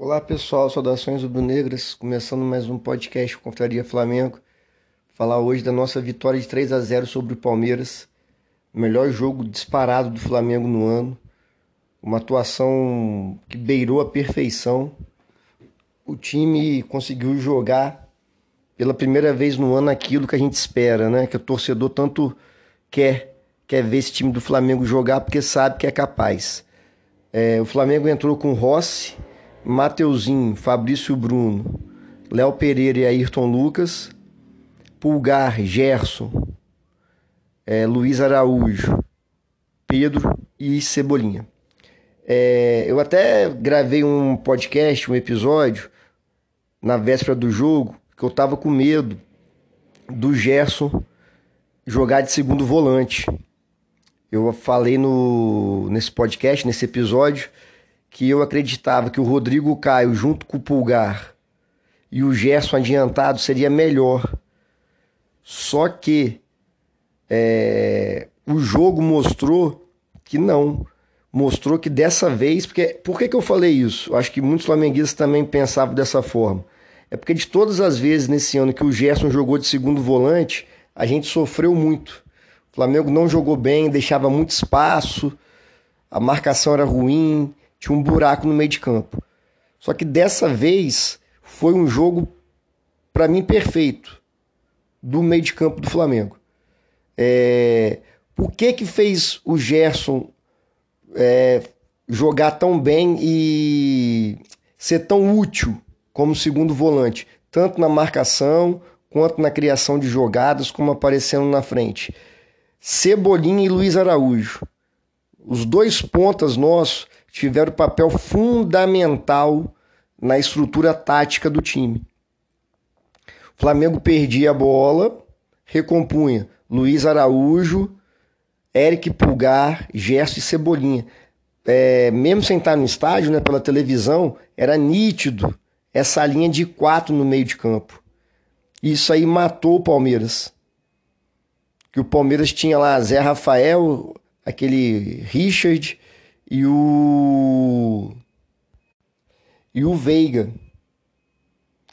Olá pessoal, saudações rubro-negras, começando mais um podcast Confraria Flamengo. Falar hoje da nossa vitória de 3 a 0 sobre o Palmeiras, o melhor jogo disparado do Flamengo no ano, uma atuação que beirou a perfeição. O time conseguiu jogar pela primeira vez no ano aquilo que a gente espera, né? Que o torcedor tanto quer, quer ver esse time do Flamengo jogar porque sabe que é capaz. É, o Flamengo entrou com Rossi, Mateuzinho, Fabrício Bruno, Léo Pereira e Ayrton Lucas, Pulgar, Gerson, é, Luiz Araújo, Pedro e Cebolinha. É, eu até gravei um podcast, um episódio, na véspera do jogo, que eu tava com medo do Gerson jogar de segundo volante. Eu falei no, nesse podcast, nesse episódio, que eu acreditava que o Rodrigo Caio, junto com o Pulgar e o Gerson adiantado, seria melhor. Só que é, o jogo mostrou que não. Mostrou que dessa vez. Porque, por que, que eu falei isso? Acho que muitos flamenguistas também pensavam dessa forma. É porque de todas as vezes nesse ano que o Gerson jogou de segundo volante, a gente sofreu muito. O Flamengo não jogou bem, deixava muito espaço, a marcação era ruim, tinha um buraco no meio de campo. Só que dessa vez foi um jogo, para mim, perfeito do meio de campo do Flamengo. É... Por que que fez o Gerson é, jogar tão bem e ser tão útil como segundo volante, tanto na marcação quanto na criação de jogadas, como aparecendo na frente? Cebolinha e Luiz Araújo. Os dois pontas nossos tiveram papel fundamental na estrutura tática do time. O Flamengo perdia a bola, recompunha Luiz Araújo, Eric Pulgar, Gerson e Cebolinha. É, mesmo sem estar no estádio, né, pela televisão, era nítido essa linha de quatro no meio de campo. Isso aí matou o Palmeiras. Que o Palmeiras tinha lá Zé Rafael, aquele Richard, e o e o Veiga.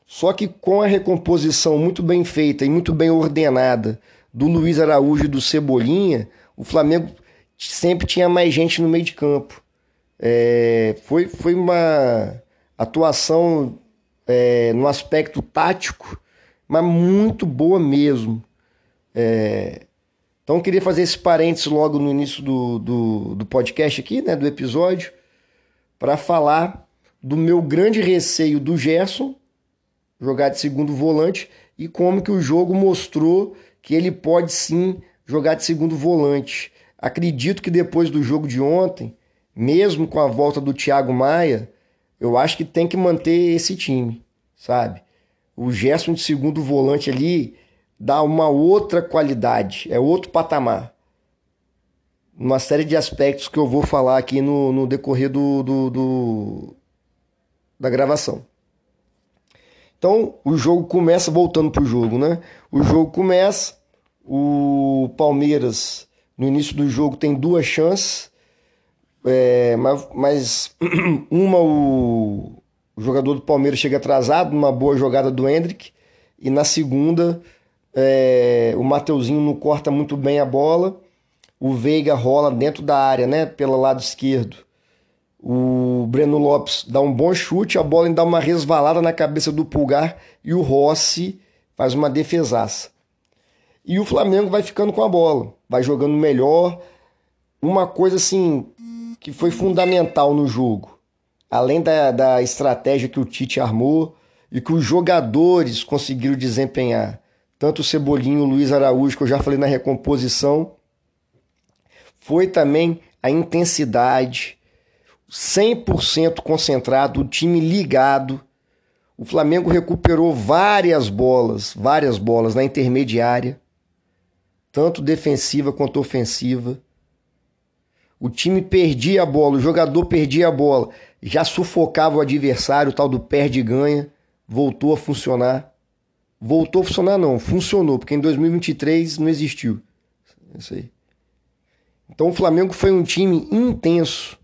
Só que com a recomposição muito bem feita e muito bem ordenada do Luiz Araújo e do Cebolinha, o Flamengo sempre tinha mais gente no meio de campo. É, foi, foi uma atuação é, no aspecto tático, mas muito boa mesmo. É, então eu queria fazer esse parênteses logo no início do, do, do podcast aqui, né, do episódio, para falar do meu grande receio do Gerson jogar de segundo volante e como que o jogo mostrou que ele pode sim jogar de segundo volante. Acredito que depois do jogo de ontem, mesmo com a volta do Thiago Maia, eu acho que tem que manter esse time, sabe? O Gerson de segundo volante ali, dá uma outra qualidade, é outro patamar. Uma série de aspectos que eu vou falar aqui no, no decorrer do, do, do da gravação. Então, o jogo começa voltando para o jogo, né? O jogo começa, o Palmeiras no início do jogo tem duas chances, é, mas, mas uma o, o, jogador do Palmeiras chega atrasado, numa boa jogada do Hendrick, e na segunda é, o Mateuzinho não corta muito bem a bola. O Veiga rola dentro da área, né? Pelo lado esquerdo. O Breno Lopes dá um bom chute, a bola ainda dá uma resvalada na cabeça do Pulgar e o Rossi faz uma defesaça. E o Flamengo vai ficando com a bola, vai jogando melhor. Uma coisa assim que foi fundamental no jogo, além da, da estratégia que o Tite armou e que os jogadores conseguiram desempenhar tanto o Cebolinho, o Luiz Araújo, que eu já falei na recomposição, foi também a intensidade, 100% concentrado, o time ligado. O Flamengo recuperou várias bolas, várias bolas na intermediária, tanto defensiva quanto ofensiva. O time perdia a bola, o jogador perdia a bola, já sufocava o adversário, o tal do perde e ganha, voltou a funcionar. Voltou a funcionar, não. Funcionou, porque em 2023 não existiu. Isso aí. Então o Flamengo foi um time intenso,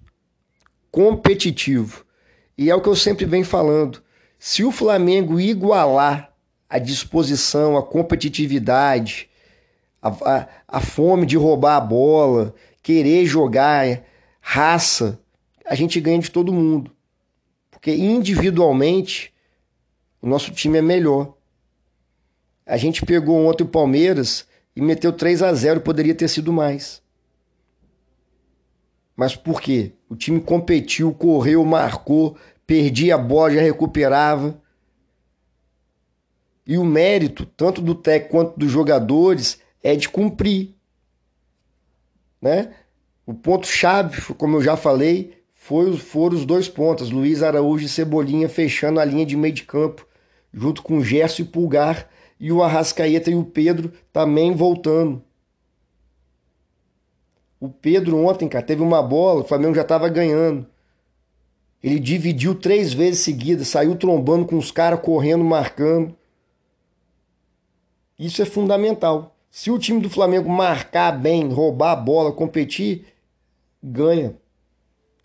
competitivo. E é o que eu sempre venho falando. Se o Flamengo igualar a disposição, a competitividade, a, a, a fome de roubar a bola, querer jogar, raça, a gente ganha de todo mundo. Porque individualmente o nosso time é melhor. A gente pegou ontem o Palmeiras e meteu 3 a 0, poderia ter sido mais. Mas por quê? O time competiu, correu, marcou, perdia a bola, já recuperava. E o mérito, tanto do técnico quanto dos jogadores, é de cumprir. Né? O ponto-chave, como eu já falei, foi, foram os dois pontos. Luiz Araújo e Cebolinha fechando a linha de meio de campo, junto com Gerson e Pulgar, e o Arrascaeta e o Pedro também voltando. O Pedro ontem, cara, teve uma bola, o Flamengo já estava ganhando. Ele dividiu três vezes seguidas, saiu trombando com os caras, correndo, marcando. Isso é fundamental. Se o time do Flamengo marcar bem, roubar a bola, competir, ganha.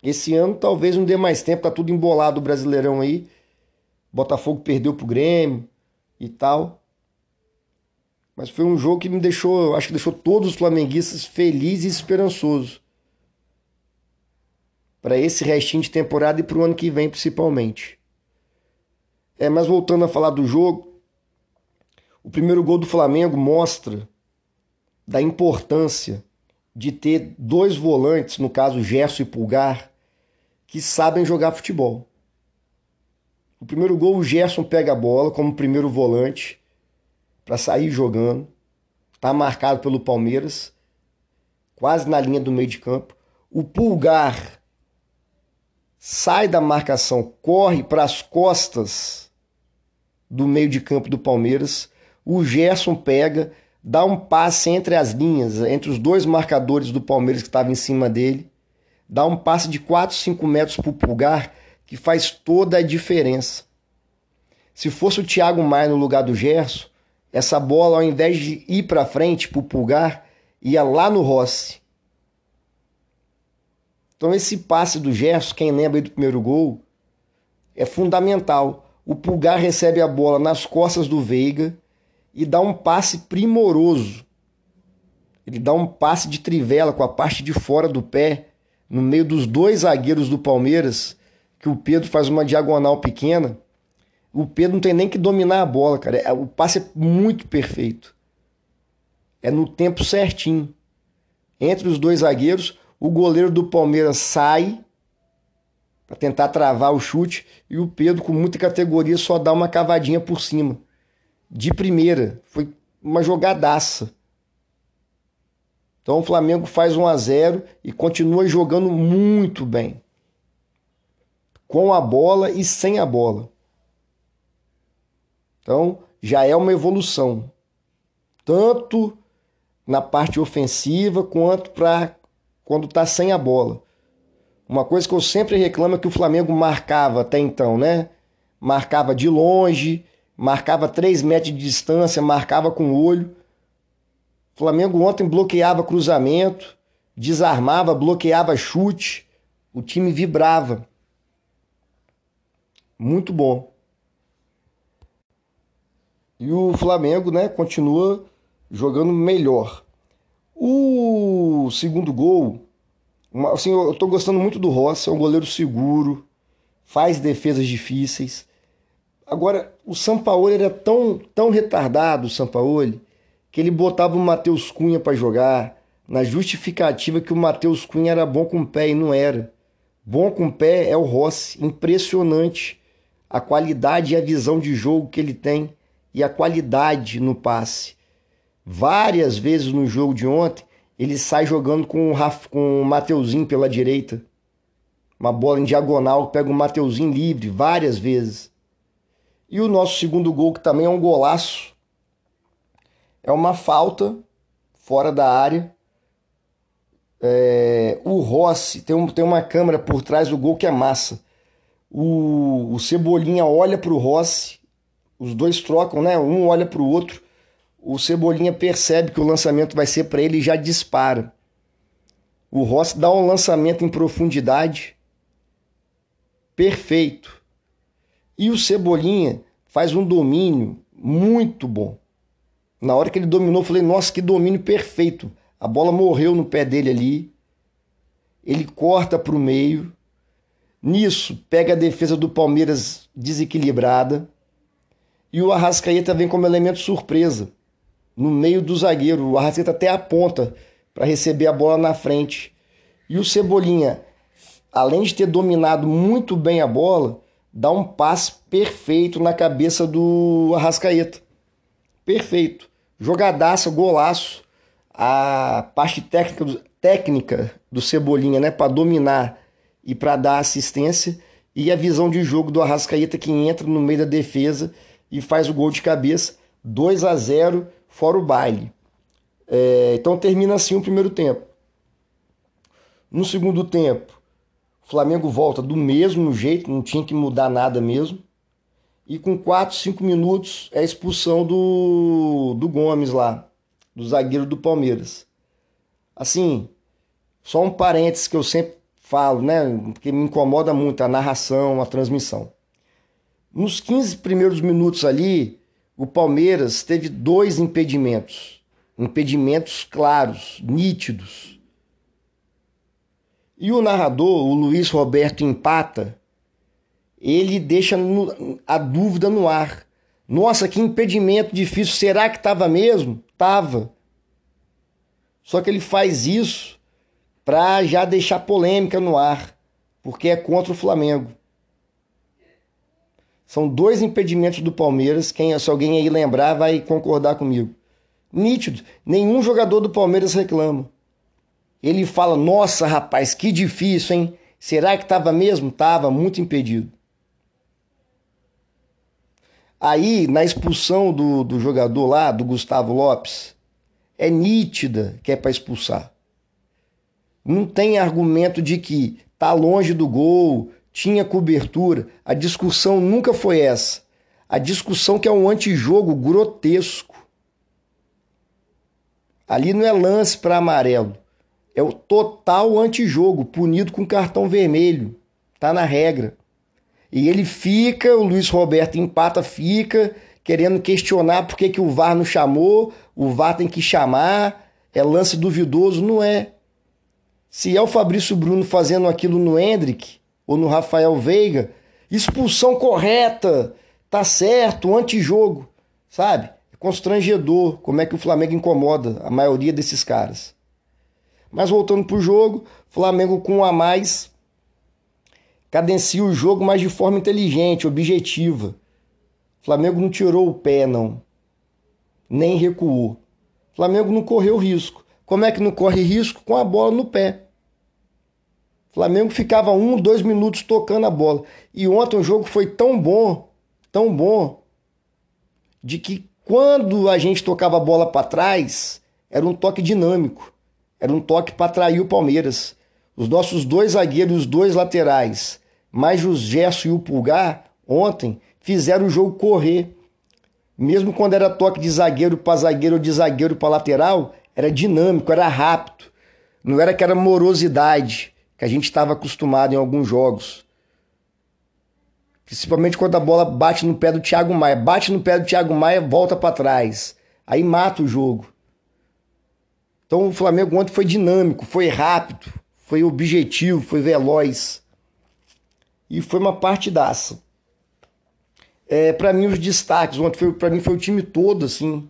Esse ano talvez não dê mais tempo, tá tudo embolado o Brasileirão aí. Botafogo perdeu pro Grêmio e tal. Mas foi um jogo que me deixou, acho que deixou todos os flamenguistas felizes e esperançosos. Para esse restinho de temporada e para o ano que vem, principalmente. É, mas voltando a falar do jogo, o primeiro gol do Flamengo mostra da importância de ter dois volantes, no caso Gerson e Pulgar, que sabem jogar futebol. O primeiro gol, o Gerson pega a bola como primeiro volante para sair jogando. Está marcado pelo Palmeiras, quase na linha do meio de campo. O Pulgar sai da marcação, corre para as costas do meio de campo do Palmeiras. O Gerson pega, dá um passe entre as linhas, entre os dois marcadores do Palmeiras que estavam em cima dele. Dá um passe de 4, 5 metros para o Pulgar, que faz toda a diferença. Se fosse o Thiago Maia no lugar do Gerson, essa bola, ao invés de ir para frente, para o pulgar, ia lá no Rossi. Então, esse passe do Gerson, quem lembra do primeiro gol, é fundamental. O pulgar recebe a bola nas costas do Veiga e dá um passe primoroso. Ele dá um passe de trivela com a parte de fora do pé, no meio dos dois zagueiros do Palmeiras, que o Pedro faz uma diagonal pequena o Pedro não tem nem que dominar a bola, cara. É, o passe é muito perfeito. É no tempo certinho. Entre os dois zagueiros, o goleiro do Palmeiras sai para tentar travar o chute e o Pedro, com muita categoria, só dá uma cavadinha por cima. De primeira. Foi uma jogadaça. Então o Flamengo faz 1 a 0 e continua jogando muito bem. Com a bola e sem a bola. Então, já é uma evolução, tanto na parte ofensiva quanto para quando está sem a bola. Uma coisa que eu sempre reclamo é que o Flamengo marcava até então, né? Marcava de longe, marcava 3 metros de distância, marcava com o olho. O Flamengo ontem bloqueava cruzamento, desarmava, bloqueava chute. O time vibrava. Muito bom. E o Flamengo, né, continua jogando melhor. O segundo gol, assim, eu estou gostando muito do Rossi, é um goleiro seguro, faz defesas difíceis. Agora, o Sampaoli era tão, tão retardado, o Sampaoli, que ele botava o Matheus Cunha para jogar, na justificativa que o Matheus Cunha era bom com o pé e não era. Bom com o pé é o Rossi, impressionante a qualidade e a visão de jogo que ele tem e a qualidade no passe. Várias vezes no jogo de ontem, ele sai jogando com o, Raf, com o Mateuzinho pela direita. Uma bola em diagonal, pega o Mateuzinho livre várias vezes. E o nosso segundo gol, que também é um golaço, é uma falta fora da área. É, o Rossi tem, um, tem uma câmera por trás do gol que é massa. O, o Cebolinha olha para o Rossi os dois trocam, né? Um olha para o outro. O Cebolinha percebe que o lançamento vai ser para ele e já dispara. O Rossi dá um lançamento em profundidade. perfeito. E o Cebolinha faz um domínio muito bom. Na hora que ele dominou, eu falei: nossa, que domínio perfeito. A bola morreu no pé dele ali. Ele corta para o meio. Nisso, pega a defesa do Palmeiras desequilibrada. E o Arrascaeta vem como elemento surpresa. No meio do zagueiro. O Arrascaeta até aponta para receber a bola na frente. E o Cebolinha, além de ter dominado muito bem a bola, dá um passe perfeito na cabeça do Arrascaeta. Perfeito. Jogadaça, golaço. A parte técnica do, técnica do Cebolinha, né, para dominar e para dar assistência, e a visão de jogo do Arrascaeta que entra no meio da defesa e faz o gol de cabeça, 2 a 0 fora o baile. É, então termina assim o primeiro tempo. No segundo tempo, o Flamengo volta do mesmo jeito, não tinha que mudar nada mesmo. E com 4, 5 minutos é a expulsão do, do Gomes lá, do zagueiro do Palmeiras. Assim, só um parênteses que eu sempre falo, né? Porque me incomoda muito a narração, a transmissão. Nos 15 primeiros minutos ali, o Palmeiras teve dois impedimentos. Impedimentos claros, nítidos. E o narrador, o Luiz Roberto Empata, ele deixa a dúvida no ar. Nossa, que impedimento difícil. Será que estava mesmo? Tava. Só que ele faz isso para já deixar polêmica no ar, porque é contra o Flamengo. São dois impedimentos do Palmeiras. Quem, se alguém aí lembrar, vai concordar comigo. Nítido. Nenhum jogador do Palmeiras reclama. Ele fala: Nossa, rapaz, que difícil, hein? Será que estava mesmo? Tava muito impedido. Aí, na expulsão do, do jogador lá, do Gustavo Lopes, é nítida que é para expulsar. Não tem argumento de que tá longe do gol, tinha cobertura. A discussão nunca foi essa. A discussão que é um antijogo grotesco. Ali não é lance para amarelo. É o total antijogo, punido com cartão vermelho. Tá na regra. E ele fica, o Luiz Roberto empata, fica querendo questionar por que, que o VAR não chamou, o VAR tem que chamar, é lance duvidoso, não é. Se é o Fabrício Bruno fazendo aquilo no Hendrick ou no Rafael Veiga, expulsão correta, tá certo, antijogo, sabe? É constrangedor como é que o Flamengo incomoda a maioria desses caras. Mas voltando pro jogo, Flamengo com um a mais cadencia o jogo, mas de forma inteligente, objetiva. Flamengo não tirou o pé, não. Nem recuou. Flamengo não correu risco. Como é que não corre risco? Com a bola no pé. Flamengo ficava um, dois minutos tocando a bola. E ontem o jogo foi tão bom, tão bom, de que quando a gente tocava a bola para trás, era um toque dinâmico. Era um toque para atrair o Palmeiras. Os nossos dois zagueiros, os dois laterais, mais o Gerson e o Pulgar, ontem, fizeram o jogo correr. Mesmo quando era toque de zagueiro para zagueiro ou de zagueiro para lateral, era dinâmico, era rápido. Não era aquela morosidade que a gente estava acostumado em alguns jogos. Principalmente quando a bola bate no pé do Thiago Maia. Bate no pé do Thiago Maia, volta para trás. Aí mata o jogo. Então o Flamengo ontem foi dinâmico, foi rápido, foi objetivo, foi veloz. E foi uma partidaça. É, para mim, os destaques ontem, para mim, foi o time todo, assim.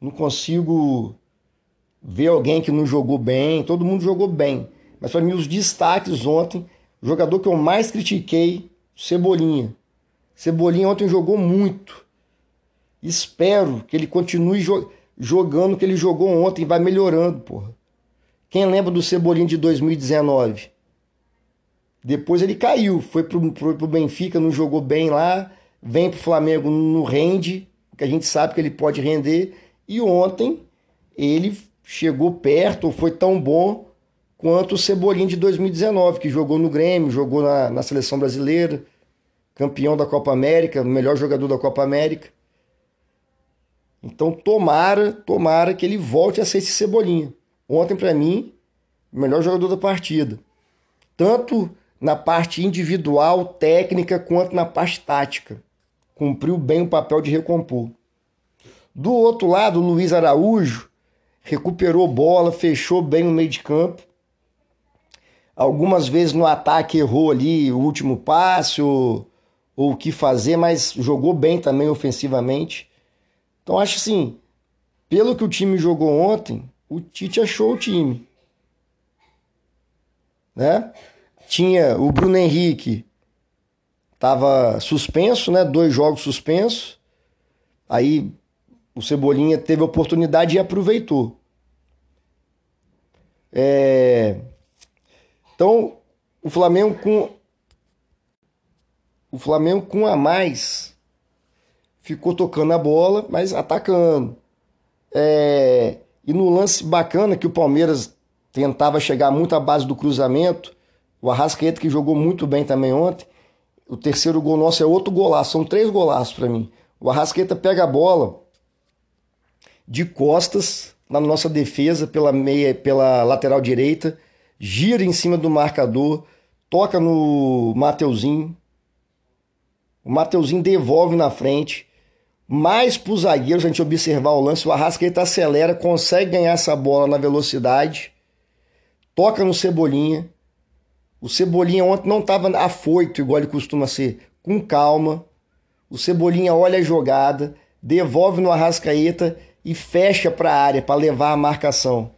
Não consigo ver alguém que não jogou bem. Todo mundo jogou bem. Mas para mim, os destaques ontem, o jogador que eu mais critiquei, Cebolinha. Cebolinha ontem jogou muito. Espero que ele continue jo jogando o que ele jogou ontem, vai melhorando, porra. Quem lembra do Cebolinha de 2019? Depois ele caiu, foi pro, pro, pro Benfica, não jogou bem lá, vem pro Flamengo, não rende, que a gente sabe que ele pode render. E ontem ele chegou perto, foi tão bom quanto o Cebolinha de 2019, que jogou no Grêmio, jogou na, na seleção brasileira, campeão da Copa América, melhor jogador da Copa América. Então tomara, tomara que ele volte a ser esse Cebolinha. Ontem, para mim, o melhor jogador da partida. Tanto na parte individual, técnica, quanto na parte tática. Cumpriu bem o papel de recompor. Do outro lado, o Luiz Araújo recuperou bola, fechou bem o meio de campo. Algumas vezes no ataque errou ali o último passe ou, ou o que fazer, mas jogou bem também ofensivamente. Então acho assim, pelo que o time jogou ontem, o Tite achou o time. Né? Tinha o Bruno Henrique, estava suspenso, né? Dois jogos suspensos. Aí o Cebolinha teve a oportunidade e aproveitou. É... Então, o Flamengo com o Flamengo com a mais ficou tocando a bola, mas atacando. É... E no lance bacana que o Palmeiras tentava chegar muito à base do cruzamento, o Arrascaeta, que jogou muito bem também ontem. O terceiro gol nosso é outro golaço. São três golaços para mim. O Arrascaeta pega a bola de costas na nossa defesa pela meia, pela lateral direita, gira em cima do marcador, toca no Mateuzinho. O Mateuzinho devolve na frente. Mais para os zagueiros, a gente observar o lance, o Arrascaeta acelera, consegue ganhar essa bola na velocidade, toca no Cebolinha, o Cebolinha ontem não estava afoito, igual ele costuma ser, com calma. O Cebolinha olha a jogada, devolve no Arrascaeta e fecha para a área para levar a marcação.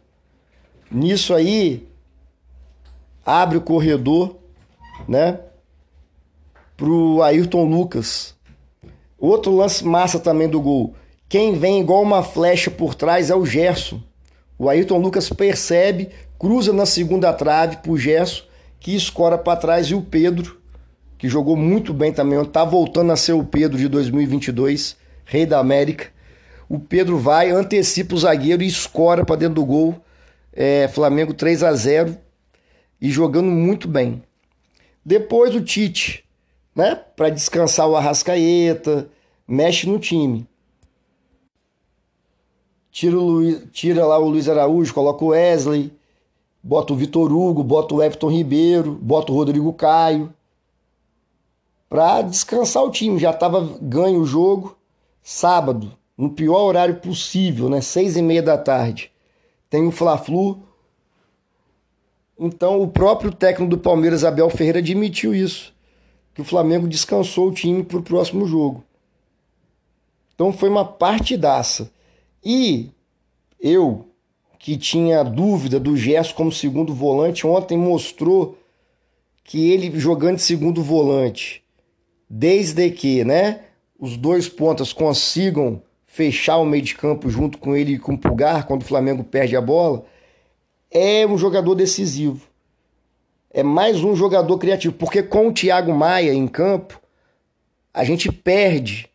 Nisso aí, abre o corredor, né? Pro Ayrton Lucas. Outro lance massa também do gol. Quem vem igual uma flecha por trás é o Gerson. O Ayrton Lucas percebe, cruza na segunda trave pro Gerson que escora para trás, e o Pedro, que jogou muito bem também, está voltando a ser o Pedro de 2022, rei da América. O Pedro vai, antecipa o zagueiro e escora para dentro do gol. É, Flamengo 3 a 0 e jogando muito bem. Depois o Tite, né, para descansar o Arrascaeta, mexe no time. Tira, Luiz, tira lá o Luiz Araújo, coloca o Wesley, bota o Vitor Hugo, bota o Everton Ribeiro, bota o Rodrigo Caio, para descansar o time. Já estava ganho o jogo, sábado, no pior horário possível, né? Seis e meia da tarde. Tem o Fla-Flu. Então o próprio técnico do Palmeiras, Abel Ferreira, admitiu isso, que o Flamengo descansou o time para o próximo jogo. Então foi uma partidaça. E eu, que tinha dúvida do Gerson como segundo volante, ontem mostrou que ele jogando de segundo volante, desde que né, os dois pontas consigam fechar o meio de campo junto com ele e com o Pulgar, quando o Flamengo perde a bola, é um jogador decisivo. É mais um jogador criativo, porque com o Thiago Maia em campo, a gente perde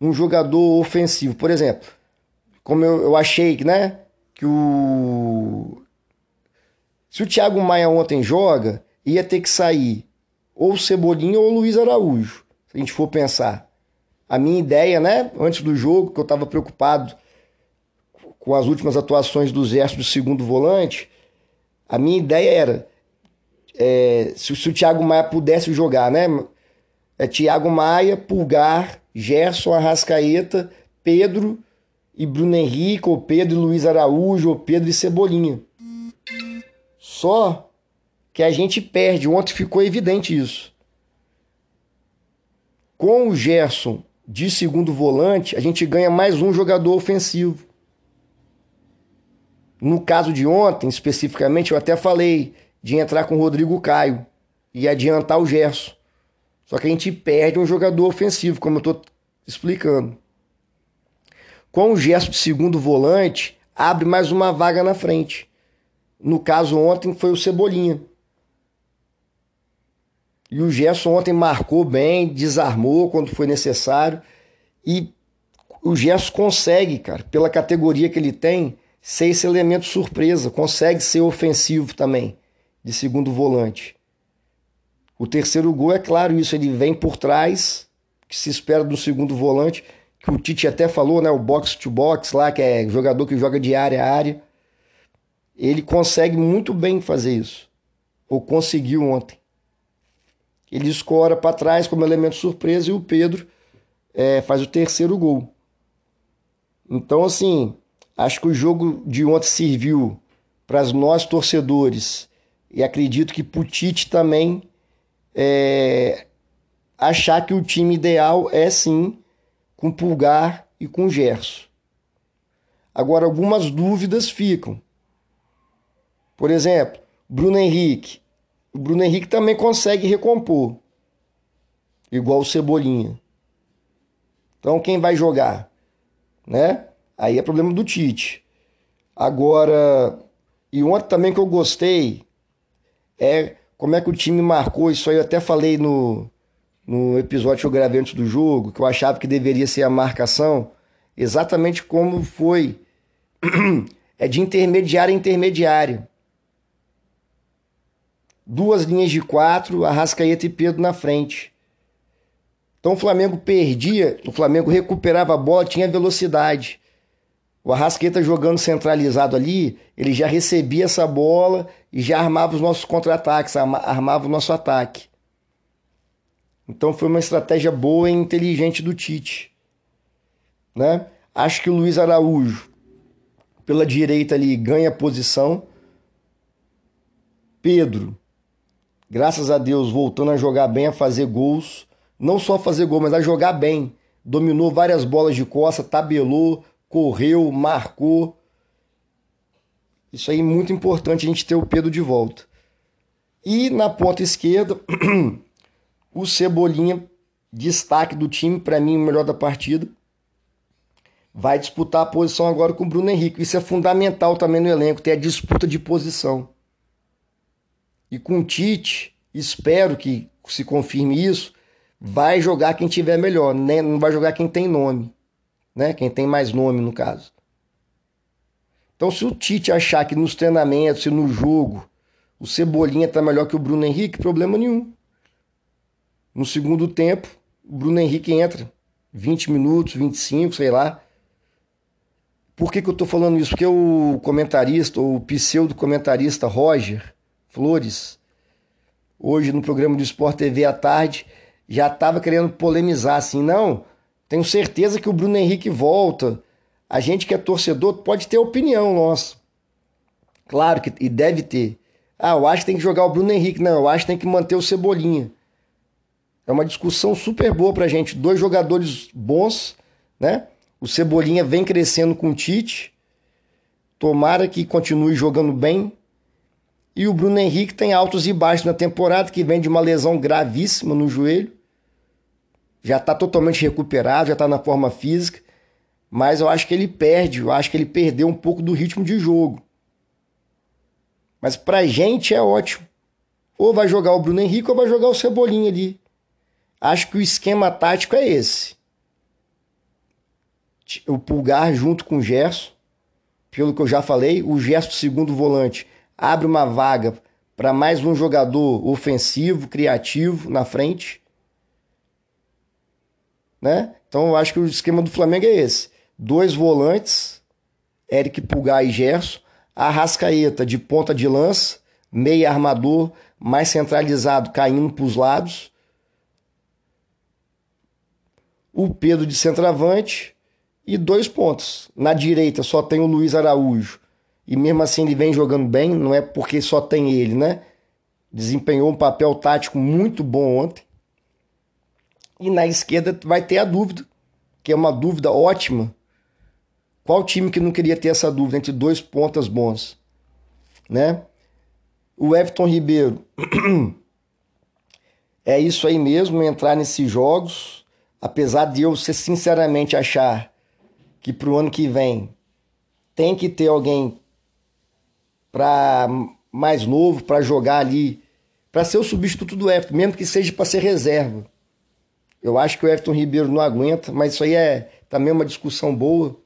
um jogador ofensivo. Por exemplo, como eu, eu achei né? que o. Se o Thiago Maia ontem joga, ia ter que sair ou Cebolinha ou Luiz Araújo, se a gente for pensar. A minha ideia, né, antes do jogo, que eu estava preocupado com as últimas atuações do Zé do segundo volante, a minha ideia era é, se, se, o Thiago Maia pudesse jogar, né? É Thiago Maia, Pulgar, Gerson, Arrascaeta, Pedro e Bruno Henrique, ou Pedro e Luiz Araújo, ou Pedro e Cebolinha. Só que a gente perde. Ontem ficou evidente isso. Com o Gerson de segundo volante, a gente ganha mais um jogador ofensivo. No caso de ontem, especificamente, eu até falei de entrar com o Rodrigo Caio e adiantar o Gerson. Só que a gente perde um jogador ofensivo, como eu estou explicando com o gesto de segundo volante, abre mais uma vaga na frente. No caso ontem foi o Cebolinha. E o Gerson ontem marcou bem, desarmou quando foi necessário. E o Gerson consegue, cara, pela categoria que ele tem, ser esse elemento surpresa. Consegue ser ofensivo também, de segundo volante. O terceiro gol é claro isso, ele vem por trás, que se espera do segundo volante que o Tite até falou, né? O box to box lá, que é jogador que joga de área a área. Ele consegue muito bem fazer isso. ou conseguiu ontem. Ele escora para trás como elemento surpresa e o Pedro é, faz o terceiro gol. Então, assim, acho que o jogo de ontem serviu para nós torcedores e acredito que para o Tite também é, achar que o time ideal é sim com Pulgar e com Gerson. Agora, algumas dúvidas ficam. Por exemplo, Bruno Henrique. O Bruno Henrique também consegue recompor, igual o Cebolinha. Então, quem vai jogar? Né? Aí é problema do Tite. Agora, e ontem também que eu gostei é como é que o time marcou. Isso aí eu até falei no, no episódio que eu gravei antes do jogo, que eu achava que deveria ser a marcação, exatamente como foi. é de intermediário a intermediário. Duas linhas de quatro, Arrascaeta e Pedro na frente. Então o Flamengo perdia, o Flamengo recuperava a bola, tinha velocidade. O Arrasqueta jogando centralizado ali, ele já recebia essa bola e já armava os nossos contra-ataques, armava o nosso ataque. Então foi uma estratégia boa e inteligente do Tite. Né? Acho que o Luiz Araújo, pela direita ali, ganha posição. Pedro, graças a Deus, voltando a jogar bem, a fazer gols. Não só fazer gol, mas a jogar bem. Dominou várias bolas de costa, tabelou, correu, marcou. Isso aí é muito importante a gente ter o Pedro de volta. E na ponta esquerda, o Cebolinha, destaque do time, para mim o melhor da partida. Vai disputar a posição agora com o Bruno Henrique. Isso é fundamental também no elenco, ter a disputa de posição. E com o Tite, espero que se confirme isso, vai jogar quem tiver melhor, né? não vai jogar quem tem nome né? Quem tem mais nome no caso. Então, se o Tite achar que nos treinamentos e no jogo o Cebolinha está melhor que o Bruno Henrique, problema nenhum. No segundo tempo, o Bruno Henrique entra 20 minutos, 25, sei lá. Por que, que eu estou falando isso? Porque o comentarista, o pseudo-comentarista Roger Flores, hoje no programa do Sport TV à tarde, já estava querendo polemizar assim, não, tenho certeza que o Bruno Henrique volta. A gente que é torcedor pode ter opinião nossa. Claro que e deve ter. Ah, eu acho que tem que jogar o Bruno Henrique. Não, eu acho que tem que manter o Cebolinha. É uma discussão super boa pra gente. Dois jogadores bons, né? O Cebolinha vem crescendo com o Tite. Tomara que continue jogando bem. E o Bruno Henrique tem altos e baixos na temporada, que vem de uma lesão gravíssima no joelho já está totalmente recuperado, já está na forma física, mas eu acho que ele perde, eu acho que ele perdeu um pouco do ritmo de jogo. Mas pra gente é ótimo. Ou vai jogar o Bruno Henrique ou vai jogar o Cebolinha ali. Acho que o esquema tático é esse. O Pulgar junto com o Gerson, pelo que eu já falei, o Gerson segundo volante abre uma vaga para mais um jogador ofensivo, criativo na frente né? Então eu acho que o esquema do Flamengo é esse: dois volantes, Eric Pulgar e Gerson, Arrascaeta de ponta de lança, meia armador, mais centralizado, caindo para os lados. O Pedro de centroavante e dois pontos. Na direita só tem o Luiz Araújo. E mesmo assim ele vem jogando bem, não é porque só tem ele, né? Desempenhou um papel tático muito bom ontem. E na esquerda vai ter a dúvida, que é uma dúvida ótima. Qual time que não queria ter essa dúvida entre dois pontas bons? Né? O Everton Ribeiro. é isso aí mesmo, entrar nesses jogos. Apesar de eu ser sinceramente achar que pro ano que vem tem que ter alguém para mais novo para jogar ali, para ser o substituto do Everton, mesmo que seja para ser reserva. Eu acho que o Everton Ribeiro não aguenta, mas isso aí é também uma discussão boa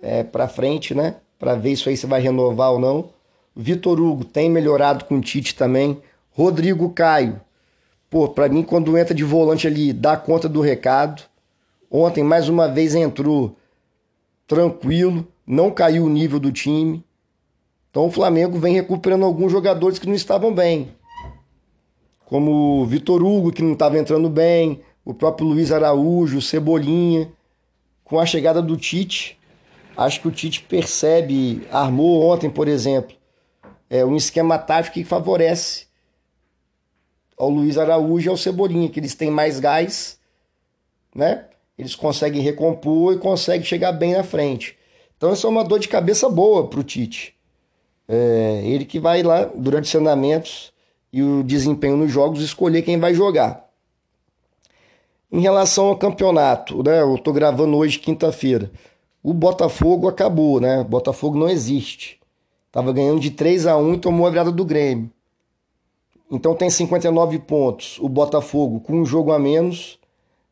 é, para frente, né? Para ver isso aí se vai renovar ou não. Vitor Hugo tem melhorado com o Tite também. Rodrigo Caio, pô, para mim quando entra de volante ali, dá conta do recado. Ontem mais uma vez entrou tranquilo, não caiu o nível do time. Então o Flamengo vem recuperando alguns jogadores que não estavam bem. Como o Vitor Hugo, que não estava entrando bem, o próprio Luiz Araújo, o Cebolinha. Com a chegada do Tite, acho que o Tite percebe, armou ontem, por exemplo, é um esquema tático que favorece ao Luiz Araújo e ao Cebolinha, que eles têm mais gás, né? Eles conseguem recompor e conseguem chegar bem na frente. Então isso é uma dor de cabeça boa para o Tite. É, ele que vai lá durante os treinamentos e o desempenho nos jogos escolher quem vai jogar. Em relação ao campeonato, né? Eu tô gravando hoje quinta-feira. O Botafogo acabou, né? O Botafogo não existe. Tava ganhando de 3 a 1 e tomou a virada do Grêmio. Então tem 59 pontos. O Botafogo com um jogo a menos.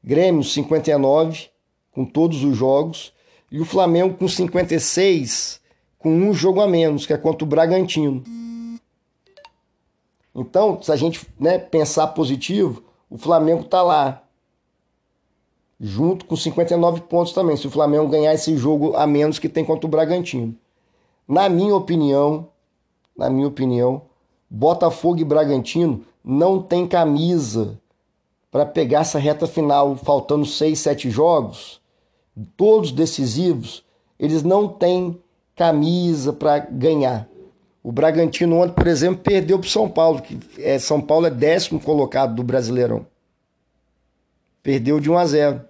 Grêmio 59 com todos os jogos. E o Flamengo com 56 com um jogo a menos, que é contra o Bragantino. Então, se a gente né, pensar positivo, o Flamengo tá lá junto com 59 pontos também, se o Flamengo ganhar esse jogo a menos que tem contra o Bragantino. Na minha opinião, na minha opinião, Botafogo e Bragantino não tem camisa para pegar essa reta final, faltando 6, 7 jogos, todos decisivos, eles não têm camisa para ganhar. O Bragantino ontem, por exemplo, perdeu para São Paulo, que é, São Paulo é décimo colocado do Brasileirão. Perdeu de 1 a 0.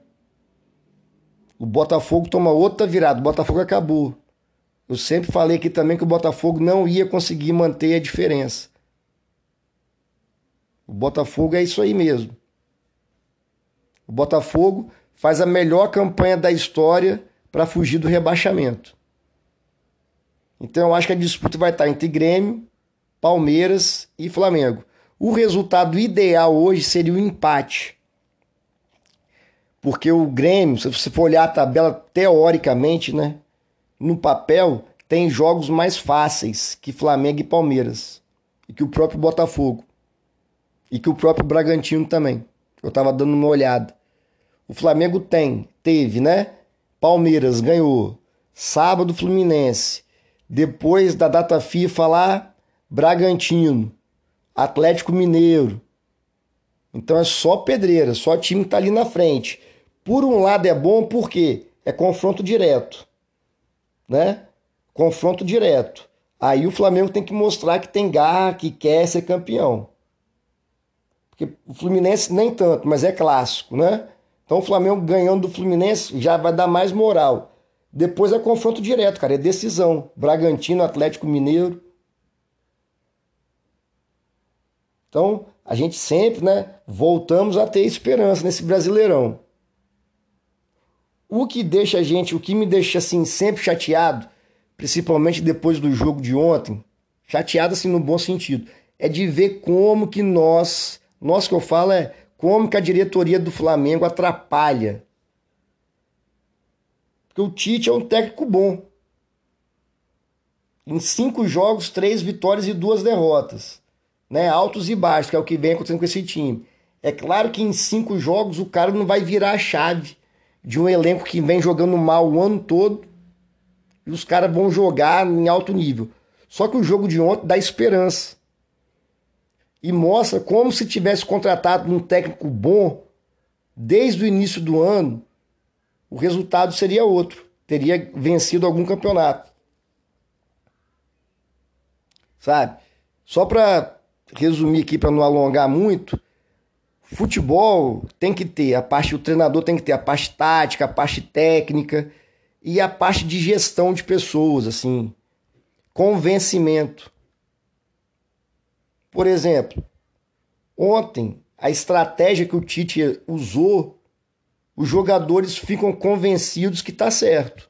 O Botafogo toma outra virada. O Botafogo acabou. Eu sempre falei aqui também que o Botafogo não ia conseguir manter a diferença. O Botafogo é isso aí mesmo. O Botafogo faz a melhor campanha da história para fugir do rebaixamento. Então eu acho que a disputa vai estar entre Grêmio, Palmeiras e Flamengo. O resultado ideal hoje seria o empate. Porque o Grêmio, se você for olhar a tabela teoricamente, né, no papel, tem jogos mais fáceis que Flamengo e Palmeiras. E que o próprio Botafogo. E que o próprio Bragantino também. Eu tava dando uma olhada. O Flamengo tem, teve, né? Palmeiras ganhou. Sábado, Fluminense. Depois da data FIFA lá, Bragantino. Atlético Mineiro. Então é só pedreira, só time que tá ali na frente. Por um lado é bom porque é confronto direto, né? Confronto direto. Aí o Flamengo tem que mostrar que tem garra, que quer ser campeão. Porque o Fluminense nem tanto, mas é clássico, né? Então o Flamengo ganhando do Fluminense já vai dar mais moral. Depois é confronto direto, cara, é decisão. Bragantino, Atlético Mineiro. Então, a gente sempre, né, voltamos a ter esperança nesse Brasileirão. O que deixa a gente, o que me deixa assim sempre chateado, principalmente depois do jogo de ontem, chateado assim no bom sentido, é de ver como que nós, nós que eu falo é como que a diretoria do Flamengo atrapalha. Porque o Tite é um técnico bom. Em cinco jogos, três vitórias e duas derrotas. Né? Altos e baixos, que é o que vem acontecendo com esse time. É claro que em cinco jogos o cara não vai virar a chave de um elenco que vem jogando mal o ano todo e os caras vão jogar em alto nível. Só que o jogo de ontem dá esperança e mostra como se tivesse contratado um técnico bom desde o início do ano, o resultado seria outro, teria vencido algum campeonato. Sabe? Só para resumir aqui para não alongar muito, Futebol tem que ter a parte, o treinador tem que ter a parte tática, a parte técnica e a parte de gestão de pessoas, assim, convencimento. Por exemplo, ontem a estratégia que o Tite usou, os jogadores ficam convencidos que tá certo.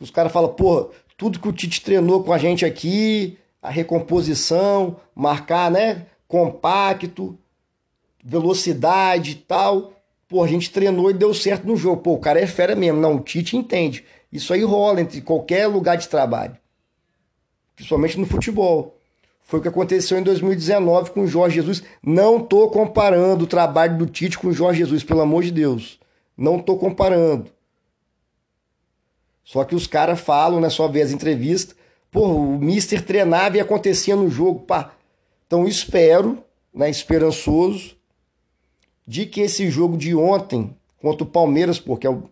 Os caras falam, pô, tudo que o Tite treinou com a gente aqui, a recomposição, marcar, né? compacto, velocidade e tal. Pô, a gente treinou e deu certo no jogo. Pô, o cara é fera mesmo. Não, o Tite entende. Isso aí rola entre qualquer lugar de trabalho. Principalmente no futebol. Foi o que aconteceu em 2019 com o Jorge Jesus. Não tô comparando o trabalho do Tite com o Jorge Jesus, pelo amor de Deus. Não tô comparando. Só que os caras falam, né? Só ver as entrevistas. Pô, o Mister treinava e acontecia no jogo. Pá. Então espero, né, esperançoso, de que esse jogo de ontem contra o Palmeiras, porque é um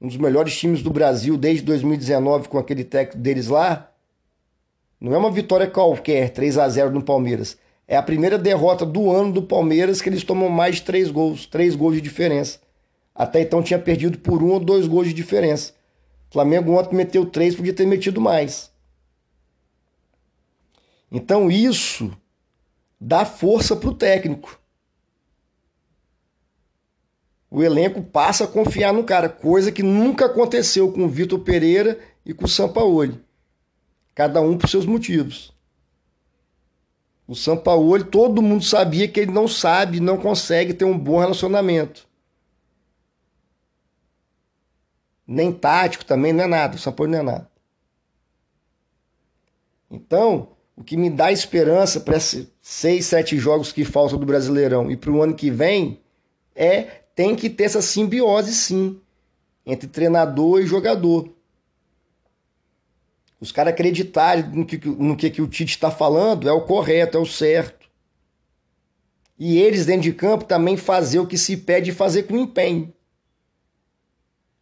dos melhores times do Brasil desde 2019 com aquele técnico deles lá, não é uma vitória qualquer, 3 a 0 no Palmeiras. É a primeira derrota do ano do Palmeiras que eles tomam mais de três gols, três gols de diferença. Até então tinha perdido por um ou dois gols de diferença. O Flamengo ontem meteu três, podia ter metido mais. Então isso dá força para o técnico. O elenco passa a confiar no cara, coisa que nunca aconteceu com o Vitor Pereira e com o Sampaoli. Cada um por seus motivos. O Sampaoli, todo mundo sabia que ele não sabe, não consegue ter um bom relacionamento. Nem tático também não é nada, o Sampaoli não é nada. Então, o que me dá esperança para esses seis, sete jogos que faltam do Brasileirão e para o ano que vem é tem que ter essa simbiose sim entre treinador e jogador. Os caras acreditarem no que, no que, que o Tite está falando é o correto, é o certo. E eles, dentro de campo, também fazer o que se pede fazer com empenho.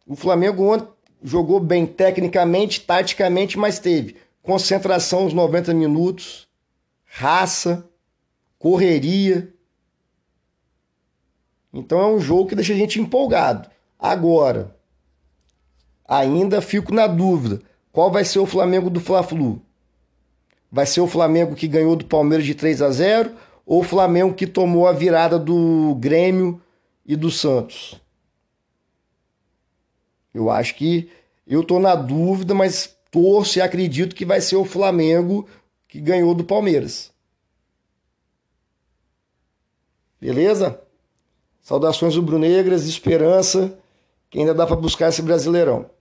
O Flamengo ontem jogou bem tecnicamente, taticamente, mas teve concentração os 90 minutos, raça, correria. Então é um jogo que deixa a gente empolgado. Agora, ainda fico na dúvida qual vai ser o Flamengo do Fla-Flu? Vai ser o Flamengo que ganhou do Palmeiras de 3 a 0 ou o Flamengo que tomou a virada do Grêmio e do Santos? Eu acho que eu tô na dúvida, mas torço e acredito que vai ser o Flamengo que ganhou do Palmeiras. Beleza? Saudações rubro-negras, esperança que ainda dá para buscar esse Brasileirão.